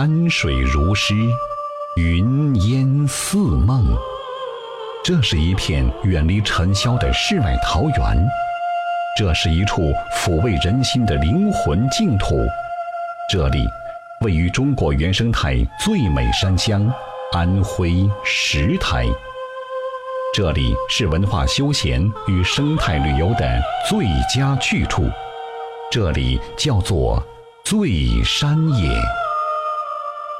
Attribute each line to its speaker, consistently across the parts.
Speaker 1: 山水如诗，云烟似梦。这是一片远离尘嚣的世外桃源，这是一处抚慰人心的灵魂净土。这里位于中国原生态最美山乡安徽石台。这里是文化休闲与生态旅游的最佳去处，这里叫做醉山野。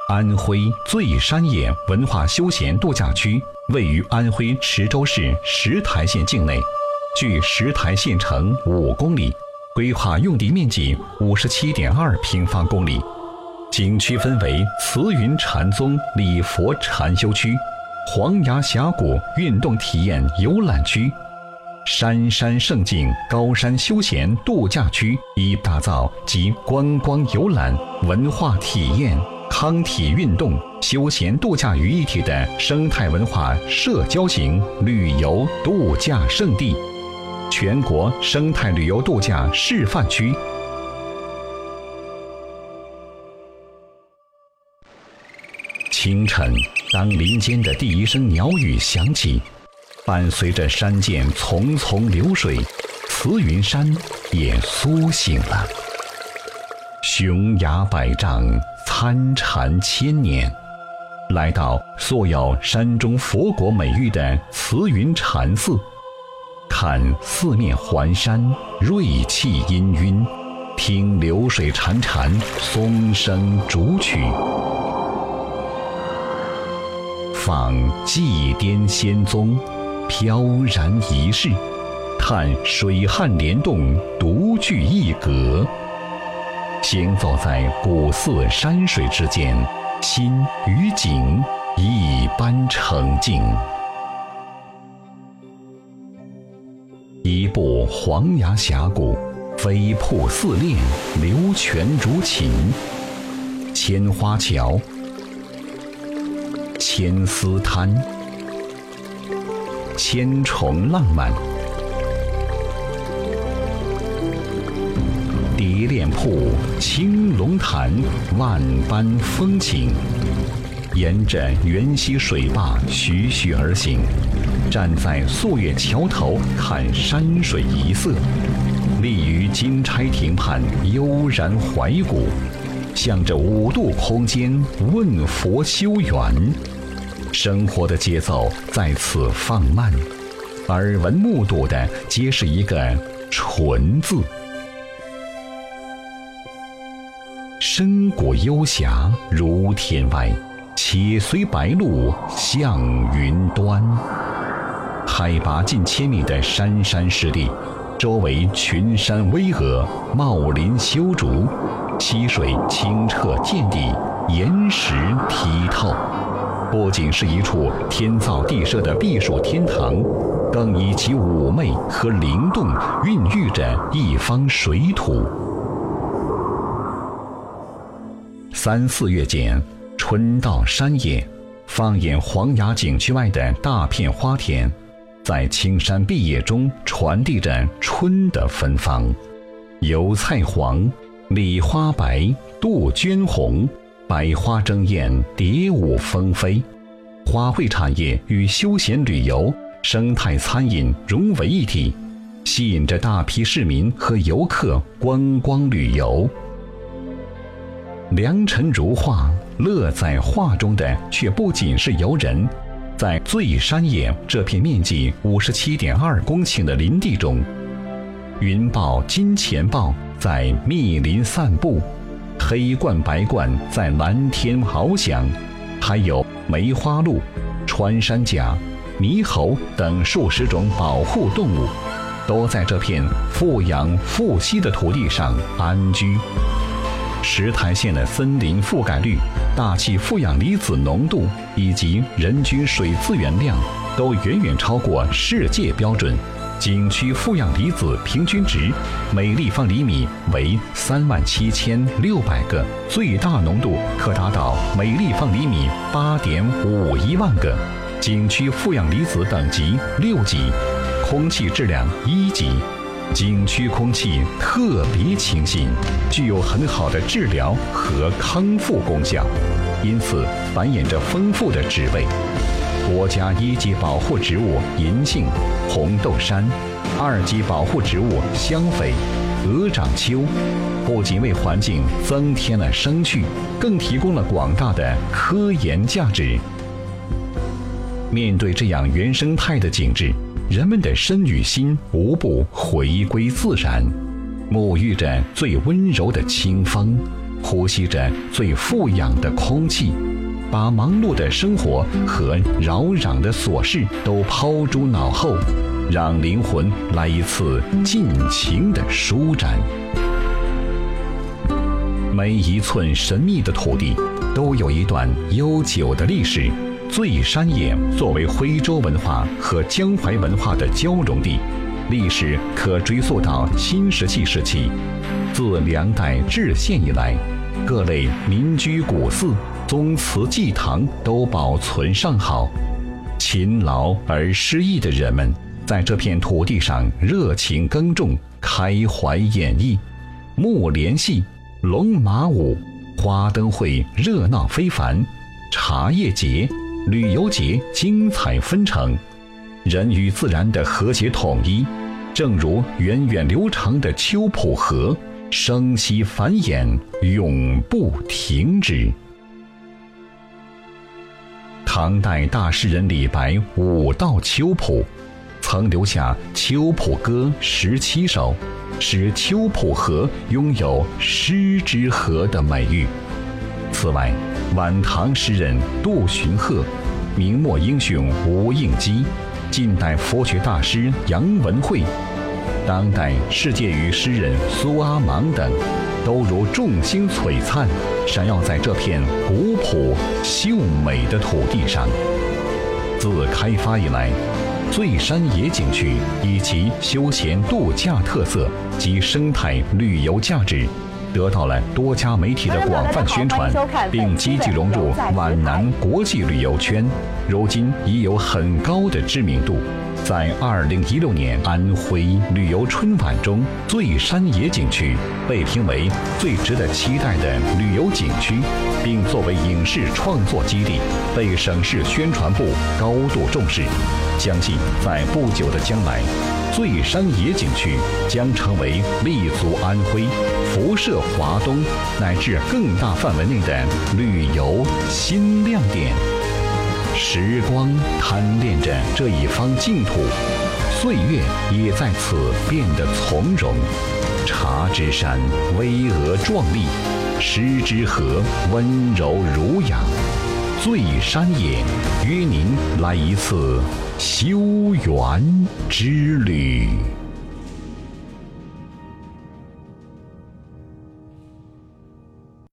Speaker 1: 安徽醉山野文化休闲度假区位于安徽池州市石台县境内，距石台县城五公里，规划用地面积五十七点二平方公里。景区分为慈云禅宗礼佛禅修区。黄崖峡谷运动体验游览区、山山胜境高山休闲度假区，以打造集观光游览、文化体验、康体运动、休闲度假于一体的生态文化社交型旅游度假胜地，全国生态旅游度假示范区。清晨。当林间的第一声鸟语响起，伴随着山涧淙淙流水，慈云山也苏醒了。雄崖百丈，参禅千年，来到素有“山中佛国”美誉的慈云禅寺，看四面环山，瑞气氤氲，听流水潺潺，松声竹曲。访祭奠仙宗，飘然一世；叹水旱莲动，独具一格。行走在古寺山水之间，心与景一般澄净。一步黄崖峡谷，飞瀑似练，流泉如琴，千花桥。千丝滩，千重浪漫；店铺，青龙潭，万般风情。沿着源溪水坝徐徐而行，站在素月桥头看山水一色，立于金钗亭畔悠然怀古。向着五度空间问佛修缘，生活的节奏在此放慢，耳闻目睹的皆是一个“纯”字。深谷幽峡如天外，且随白鹭向云端。海拔近千米的山山湿地，周围群山巍峨，茂林修竹。溪水清澈见底，岩石剔透，不仅是一处天造地设的避暑天堂，更以其妩媚和灵动孕育着一方水土。三四月间，春到山野，放眼黄崖景区外的大片花田，在青山碧野中传递着春的芬芳，油菜黄。梨花白，杜鹃红，百花争艳，蝶舞蜂飞，花卉产业与休闲旅游、生态餐饮融为一体，吸引着大批市民和游客观光旅游。良辰如画，乐在画中的却不仅是游人。在醉山野这片面积五十七点二公顷的林地中，云豹、金钱豹。在密林散步，黑冠白冠在蓝天翱翔，还有梅花鹿、穿山甲、猕猴等数十种保护动物，都在这片富养富硒的土地上安居。石台县的森林覆盖率、大气负氧离子浓度以及人均水资源量，都远远超过世界标准。景区负氧离子平均值每立方厘米为三万七千六百个，最大浓度可达到每立方厘米八点五一万个。景区负氧离子等级六级，空气质量一级，景区空气特别清新，具有很好的治疗和康复功效，因此繁衍着丰富的植被。国家一级保护植物银杏、红豆杉，二级保护植物香榧、鹅掌楸，不仅为环境增添了生趣，更提供了广大的科研价值。面对这样原生态的景致，人们的身与心无不回归自然，沐浴着最温柔的清风，呼吸着最富养的空气。把忙碌的生活和扰攘的琐事都抛诸脑后，让灵魂来一次尽情的舒展。每一寸神秘的土地，都有一段悠久的历史。醉山岩作为徽州文化和江淮文化的交融地，历史可追溯到新石器时期。自梁代置县以来，各类民居古寺。宗祠祭堂都保存尚好，勤劳而诗意的人们在这片土地上热情耕种、开怀演绎，木莲戏、龙马舞、花灯会热闹非凡，茶叶节、旅游节精彩纷呈，人与自然的和谐统一，正如源远流长的秋浦河，生息繁衍，永不停止。唐代大诗人李白舞到秋浦，曾留下《秋浦歌》十七首，使秋浦河拥有“诗之河”的美誉。此外，晚唐诗人杜荀鹤、明末英雄吴应基、近代佛学大师杨文慧、当代世界语诗人苏阿芒等。都如众星璀璨，闪耀在这片古朴秀美的土地上。自开发以来，醉山野景区以其休闲度假特色及生态旅游价值，得到了多家媒体的广泛宣传，并积极融入皖南国际旅游圈，如今已有很高的知名度。在二零一六年安徽旅游春晚中，醉山野景区被评为最值得期待的旅游景区，并作为影视创作基地，被省市宣传部高度重视。相信在不久的将来，醉山野景区将成为立足安徽、辐射华东乃至更大范围内的旅游新亮点。时光贪恋着这一方净土，岁月也在此变得从容。茶之山巍峨壮丽，诗之河温柔儒雅。醉山野，约您来一次修缘之旅。